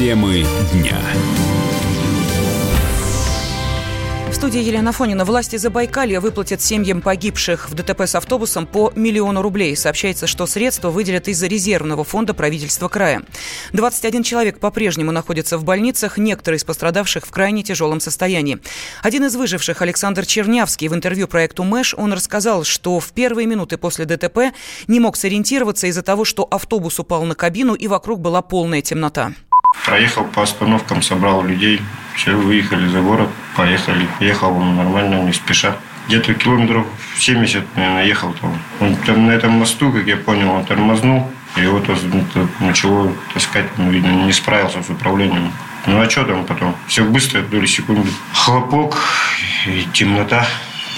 Темы дня студии Елена Фонина. Власти Забайкалья выплатят семьям погибших в ДТП с автобусом по миллиону рублей. Сообщается, что средства выделят из-за резервного фонда правительства края. 21 человек по-прежнему находятся в больницах, некоторые из пострадавших в крайне тяжелом состоянии. Один из выживших, Александр Чернявский, в интервью проекту «Мэш», он рассказал, что в первые минуты после ДТП не мог сориентироваться из-за того, что автобус упал на кабину и вокруг была полная темнота. Проехал по остановкам, собрал людей, все, выехали за город, поехали. Ехал он нормально, не спеша. Где-то километров 70, наверное, ехал там. Он там на этом мосту, как я понял, он тормознул. И его то, начало таскать, ну, видно, не справился с управлением. Ну а что там потом? Все быстро, доли секунды. Хлопок и темнота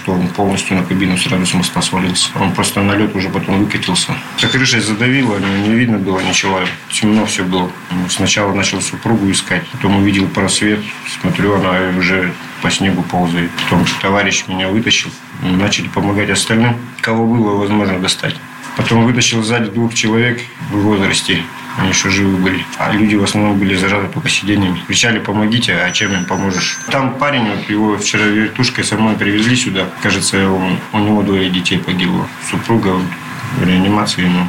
что он полностью на кабину с моста свалился. Он просто на лед уже потом выкатился. За крышей задавило, не видно было ничего. Темно все было. Сначала начал супругу искать, потом увидел просвет. Смотрю, она уже по снегу ползает. Потом товарищ меня вытащил. Начали помогать остальным, кого было возможно достать. Потом вытащил сзади двух человек в возрасте. Они еще живы были. А люди в основном были зажаты только сиденьями. Кричали, помогите, а чем им поможешь? Там парень, вот его вчера вертушкой со мной привезли сюда. Кажется, он, у него двое детей погибло. Супруга в реанимации. Ну.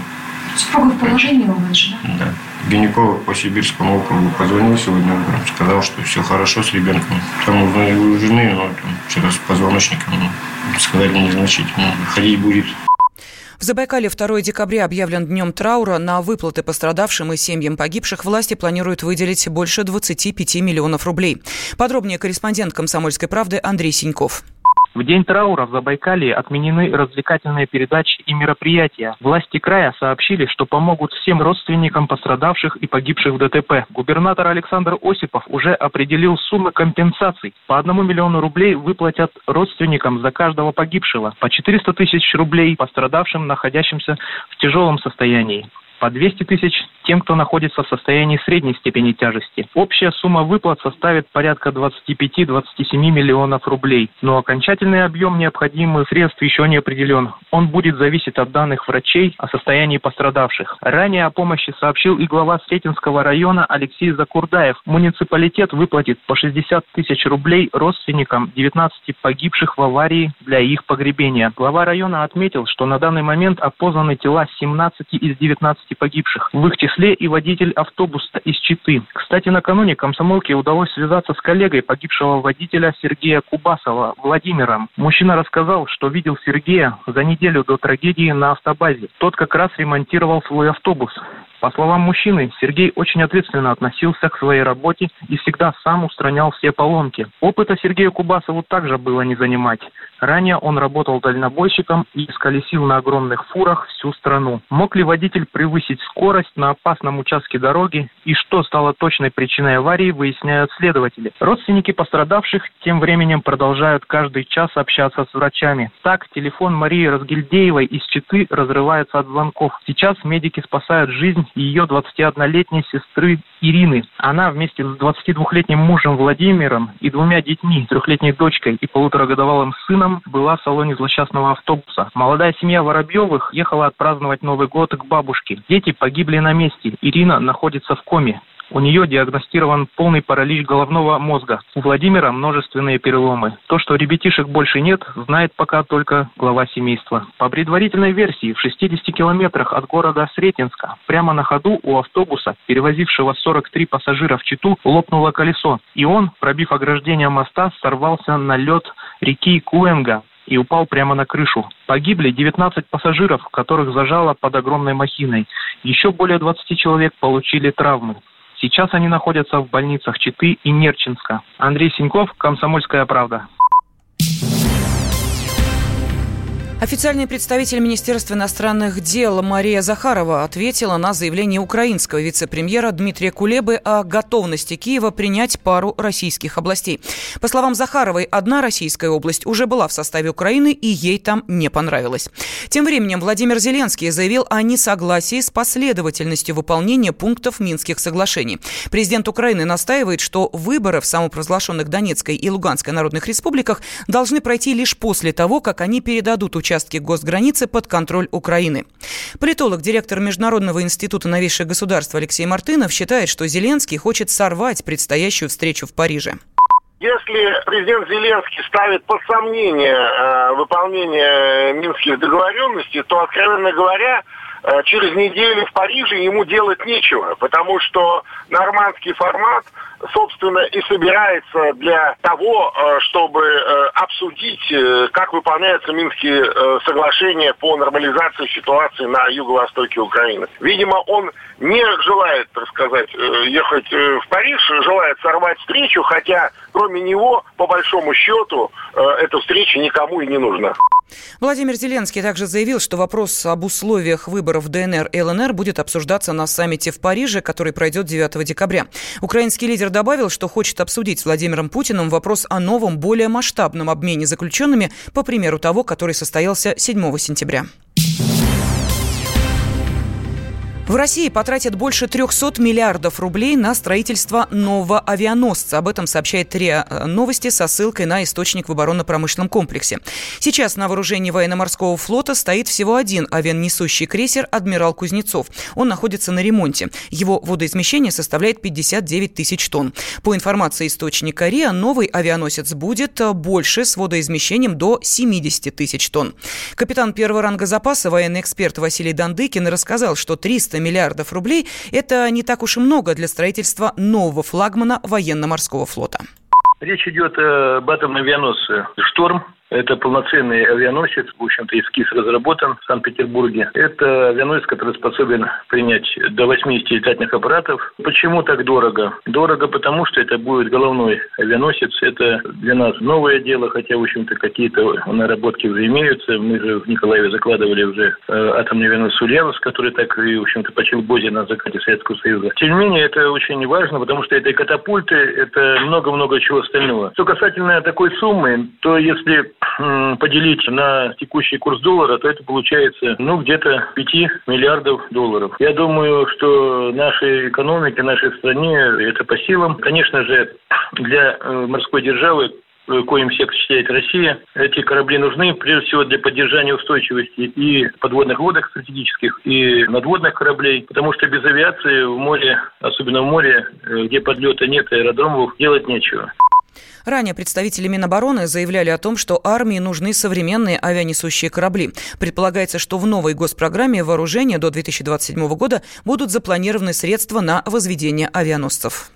Супруга в положении у вас же, да? Да. Гинеколог по Сибирскому округу позвонил сегодня утром, сказал, что все хорошо с ребенком. Там узнали у жены, но там что-то с позвоночником. Ну, сказали незначительно. Ходить будет. В Забайкале 2 декабря объявлен днем траура. На выплаты пострадавшим и семьям погибших власти планируют выделить больше 25 миллионов рублей. Подробнее корреспондент «Комсомольской правды» Андрей Синьков. В день траура в Забайкалье отменены развлекательные передачи и мероприятия. Власти края сообщили, что помогут всем родственникам пострадавших и погибших в ДТП. Губернатор Александр Осипов уже определил суммы компенсаций. По одному миллиону рублей выплатят родственникам за каждого погибшего, по 400 тысяч рублей пострадавшим, находящимся в тяжелом состоянии по 200 тысяч тем, кто находится в состоянии средней степени тяжести. Общая сумма выплат составит порядка 25-27 миллионов рублей. Но окончательный объем необходимых средств еще не определен. Он будет зависеть от данных врачей о состоянии пострадавших. Ранее о помощи сообщил и глава Сретенского района Алексей Закурдаев. Муниципалитет выплатит по 60 тысяч рублей родственникам 19 погибших в аварии для их погребения. Глава района отметил, что на данный момент опознаны тела 17 из 19 15 погибших. В их числе и водитель автобуса из Читы. Кстати, накануне комсомолке удалось связаться с коллегой погибшего водителя Сергея Кубасова Владимиром. Мужчина рассказал, что видел Сергея за неделю до трагедии на автобазе. Тот как раз ремонтировал свой автобус. По словам мужчины, Сергей очень ответственно относился к своей работе и всегда сам устранял все поломки. Опыта Сергею Кубасову также было не занимать. Ранее он работал дальнобойщиком и сколесил на огромных фурах всю страну. Мог ли водитель превысить скорость на опасном участке дороги и что стало точной причиной аварии, выясняют следователи. Родственники пострадавших тем временем продолжают каждый час общаться с врачами. Так, телефон Марии Разгильдеевой из Читы разрывается от звонков. Сейчас медики спасают жизнь ее 21-летней сестры Ирины. Она вместе с 22-летним мужем Владимиром и двумя детьми, трехлетней дочкой и полуторагодовалым сыном, была в салоне злосчастного автобуса. Молодая семья Воробьевых ехала отпраздновать Новый год к бабушке. Дети погибли на месте. Ирина находится в коме. У нее диагностирован полный паралич головного мозга. У Владимира множественные переломы. То, что ребятишек больше нет, знает пока только глава семейства. По предварительной версии, в 60 километрах от города Сретенска, прямо на ходу у автобуса, перевозившего 43 пассажира в Читу, лопнуло колесо. И он, пробив ограждение моста, сорвался на лед реки Куэнга, и упал прямо на крышу. Погибли 19 пассажиров, которых зажало под огромной махиной. Еще более 20 человек получили травмы. Сейчас они находятся в больницах Читы и Нерчинска. Андрей Синьков, «Комсомольская правда». Официальный представитель Министерства иностранных дел Мария Захарова ответила на заявление украинского вице-премьера Дмитрия Кулебы о готовности Киева принять пару российских областей. По словам Захаровой, одна российская область уже была в составе Украины, и ей там не понравилось. Тем временем Владимир Зеленский заявил о несогласии с последовательностью выполнения пунктов Минских соглашений. Президент Украины настаивает, что выборы в самопровозглашенных Донецкой и Луганской народных республиках должны пройти лишь после того, как они передадут участие участки госграницы под контроль Украины. Политолог, директор Международного института новейших государств Алексей Мартынов считает, что Зеленский хочет сорвать предстоящую встречу в Париже. Если президент Зеленский ставит под сомнение э, выполнение минских договоренностей, то, откровенно говоря, через неделю в Париже ему делать нечего, потому что нормандский формат, собственно, и собирается для того, э, чтобы э, обсудить, как выполняются Минские соглашения по нормализации ситуации на юго-востоке Украины. Видимо, он не желает, так сказать, ехать в Париж, желает сорвать встречу, хотя кроме него, по большому счету, эта встреча никому и не нужна. Владимир Зеленский также заявил, что вопрос об условиях выборов ДНР и ЛНР будет обсуждаться на саммите в Париже, который пройдет 9 декабря. Украинский лидер добавил, что хочет обсудить с Владимиром Путиным вопрос о новом, более масштабном обмене заключенными, по примеру того, который состоялся 7 сентября. В России потратят больше 300 миллиардов рублей на строительство нового авианосца. Об этом сообщает РИА э, Новости со ссылкой на источник в оборонно-промышленном комплексе. Сейчас на вооружении военно-морского флота стоит всего один авианесущий крейсер «Адмирал Кузнецов». Он находится на ремонте. Его водоизмещение составляет 59 тысяч тонн. По информации источника РИА, новый авианосец будет э, больше с водоизмещением до 70 тысяч тонн. Капитан первого ранга запаса, военный эксперт Василий Дандыкин рассказал, что 300 300 миллиардов рублей – это не так уж и много для строительства нового флагмана военно-морского флота. Речь идет об атомном авианосце «Шторм», это полноценный авианосец, в общем-то, эскиз разработан в Санкт-Петербурге. Это авианосец, который способен принять до 80 летательных аппаратов. Почему так дорого? Дорого потому, что это будет головной авианосец. Это для нас новое дело, хотя, в общем-то, какие-то наработки уже имеются. Мы же в Николаеве закладывали уже э, атомный авианосец «Ульяновск», который так в общем-то, почил Бозе на закате Советского Союза. Тем не менее, это очень важно, потому что это и катапульты, это много-много чего остального. Что касательно такой суммы, то если поделить на текущий курс доллара, то это получается, ну, где-то 5 миллиардов долларов. Я думаю, что нашей экономике, нашей стране это по силам. Конечно же, для э, морской державы э, коим сектор считает Россия. Эти корабли нужны, прежде всего, для поддержания устойчивости и подводных лодок стратегических, и надводных кораблей, потому что без авиации в море, особенно в море, э, где подлета нет аэродромов, делать нечего. Ранее представители Минобороны заявляли о том, что армии нужны современные авианесущие корабли. Предполагается, что в новой госпрограмме вооружения до 2027 года будут запланированы средства на возведение авианосцев.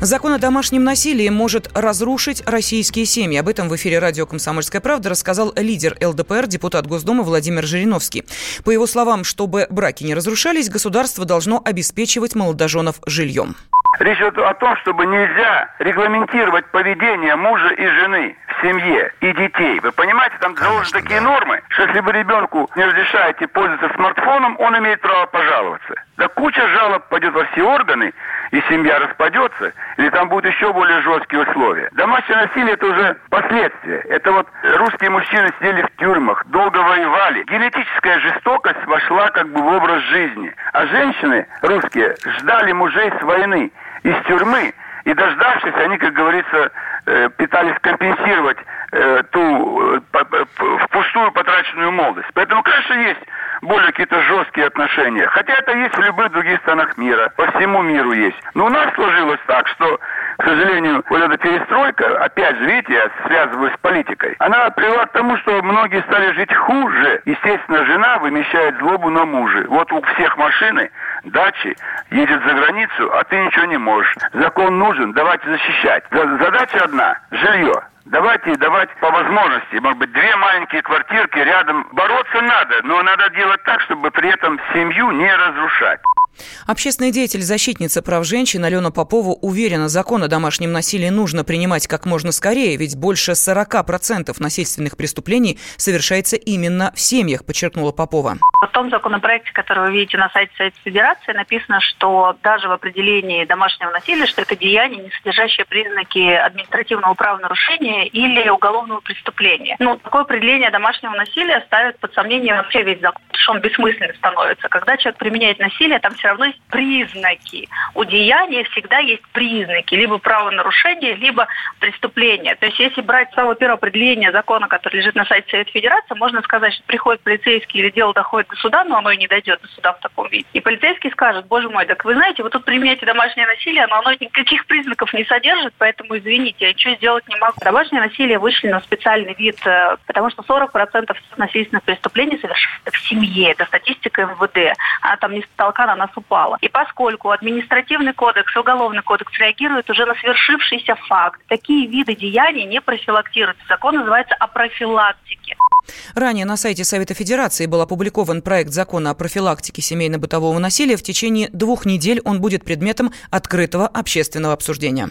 Закон о домашнем насилии может разрушить российские семьи. Об этом в эфире радио «Комсомольская правда» рассказал лидер ЛДПР, депутат Госдумы Владимир Жириновский. По его словам, чтобы браки не разрушались, государство должно обеспечивать молодоженов жильем. Речь идет о том, чтобы нельзя регламентировать поведение мужа и жены в семье и детей. Вы понимаете, там заложены такие нормы, что если вы ребенку не разрешаете пользоваться смартфоном, он имеет право пожаловаться. Да куча жалоб пойдет во все органы, и семья распадется, или там будут еще более жесткие условия. Домашнее насилие это уже последствия. Это вот русские мужчины сидели в тюрьмах, долго воевали. Генетическая жестокость вошла как бы в образ жизни. А женщины русские ждали мужей с войны из тюрьмы, и дождавшись, они, как говорится, э, пытались компенсировать э, ту э, впустую потраченную молодость. Поэтому, конечно, есть более какие-то жесткие отношения. Хотя это есть в любых других странах мира, по всему миру есть. Но у нас сложилось так, что к сожалению, вот эта перестройка, опять же, видите, я связываю с политикой, она привела к тому, что многие стали жить хуже. Естественно, жена вымещает злобу на муже. Вот у всех машины, дачи, едет за границу, а ты ничего не можешь. Закон нужен, давайте защищать. Задача одна – жилье. Давайте давать по возможности, может быть, две маленькие квартирки рядом. Бороться надо, но надо делать так, чтобы при этом семью не разрушать. Общественный деятель, защитница прав женщин Алена Попова уверена, закон о домашнем насилии нужно принимать как можно скорее, ведь больше 40% насильственных преступлений совершается именно в семьях, подчеркнула Попова. В том законопроекте, который вы видите на сайте Совета Федерации, написано, что даже в определении домашнего насилия, что это деяние, не содержащее признаки административного правонарушения или уголовного преступления. Ну, такое определение домашнего насилия ставит под сомнение вообще весь закон что он бессмысленный становится. Когда человек применяет насилие, там все равно есть признаки. У деяния всегда есть признаки. Либо правонарушение, либо преступление. То есть если брать самое первое определение закона, который лежит на сайте Совета Федерации, можно сказать, что приходит полицейский или дело доходит до суда, но оно и не дойдет до суда в таком виде. И полицейский скажет, боже мой, так вы знаете, вы тут применяете домашнее насилие, но оно никаких признаков не содержит, поэтому извините, я ничего сделать не могу. Домашнее насилие вышли на специальный вид, э, потому что 40% всех насильственных преступлений совершается в семье. Это статистика МВД. Она там не с потолка на нас упала. И поскольку административный кодекс уголовный кодекс реагируют уже на свершившийся факт, такие виды деяний не профилактируются. Закон называется о профилактике. Ранее на сайте Совета Федерации был опубликован проект закона о профилактике семейно-бытового насилия. В течение двух недель он будет предметом открытого общественного обсуждения.